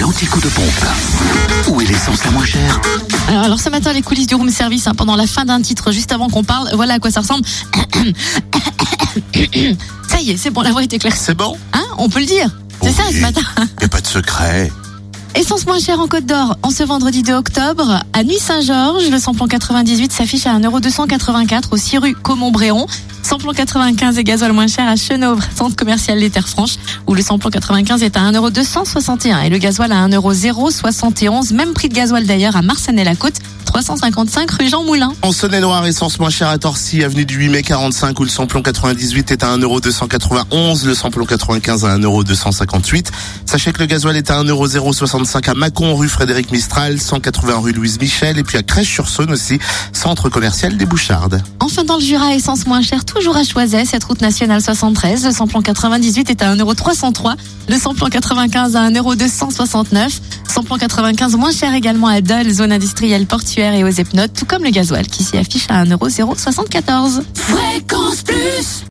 L'antico de pompe. Où est l'essence la moins chère Alors, alors ce matin, les coulisses du room service, hein, pendant la fin d'un titre, juste avant qu'on parle, voilà à quoi ça ressemble. ça y est, c'est bon, la voix est éclaircie. C'est bon Hein, on peut le dire. C'est ça ce matin. Y a pas de secret. Essence moins chère en Côte d'Or en ce vendredi 2 octobre. À Nuit-Saint-Georges, le samplon 98 s'affiche à 1,284€ au 6 rue Comont-Bréon. Samplon 95 et gasoil moins cher à Chenovre, centre commercial Les Terres Franches, où le samplon 95 est à 1,261€ et le gasoil à 1,071€. Même prix de gasoil d'ailleurs à Marsanne-la-Côte, 355 rue Jean Moulin. En Saône-et-Loire, essence moins chère à Torcy, avenue du 8 mai 45, où le samplon 98 est à 1,291€, le samplon 95 à 1,258€. Sachez que le gasoil est à 1,065€ à Mâcon, rue Frédéric Mistral, 180 rue Louise Michel, et puis à Crèche-sur-Saône aussi, centre commercial des Bouchardes. Enfin dans le Jura, essence moins chère, toujours à Choiset, cette route nationale 73. Le samplon 98 est à 1,303€, le samplon 95 à 1,269€, samplon 95 moins cher également à Dole, zone industrielle portuaire et aux Epnotes, tout comme le gasoil qui s'y affiche à 1,074€. Fréquence Plus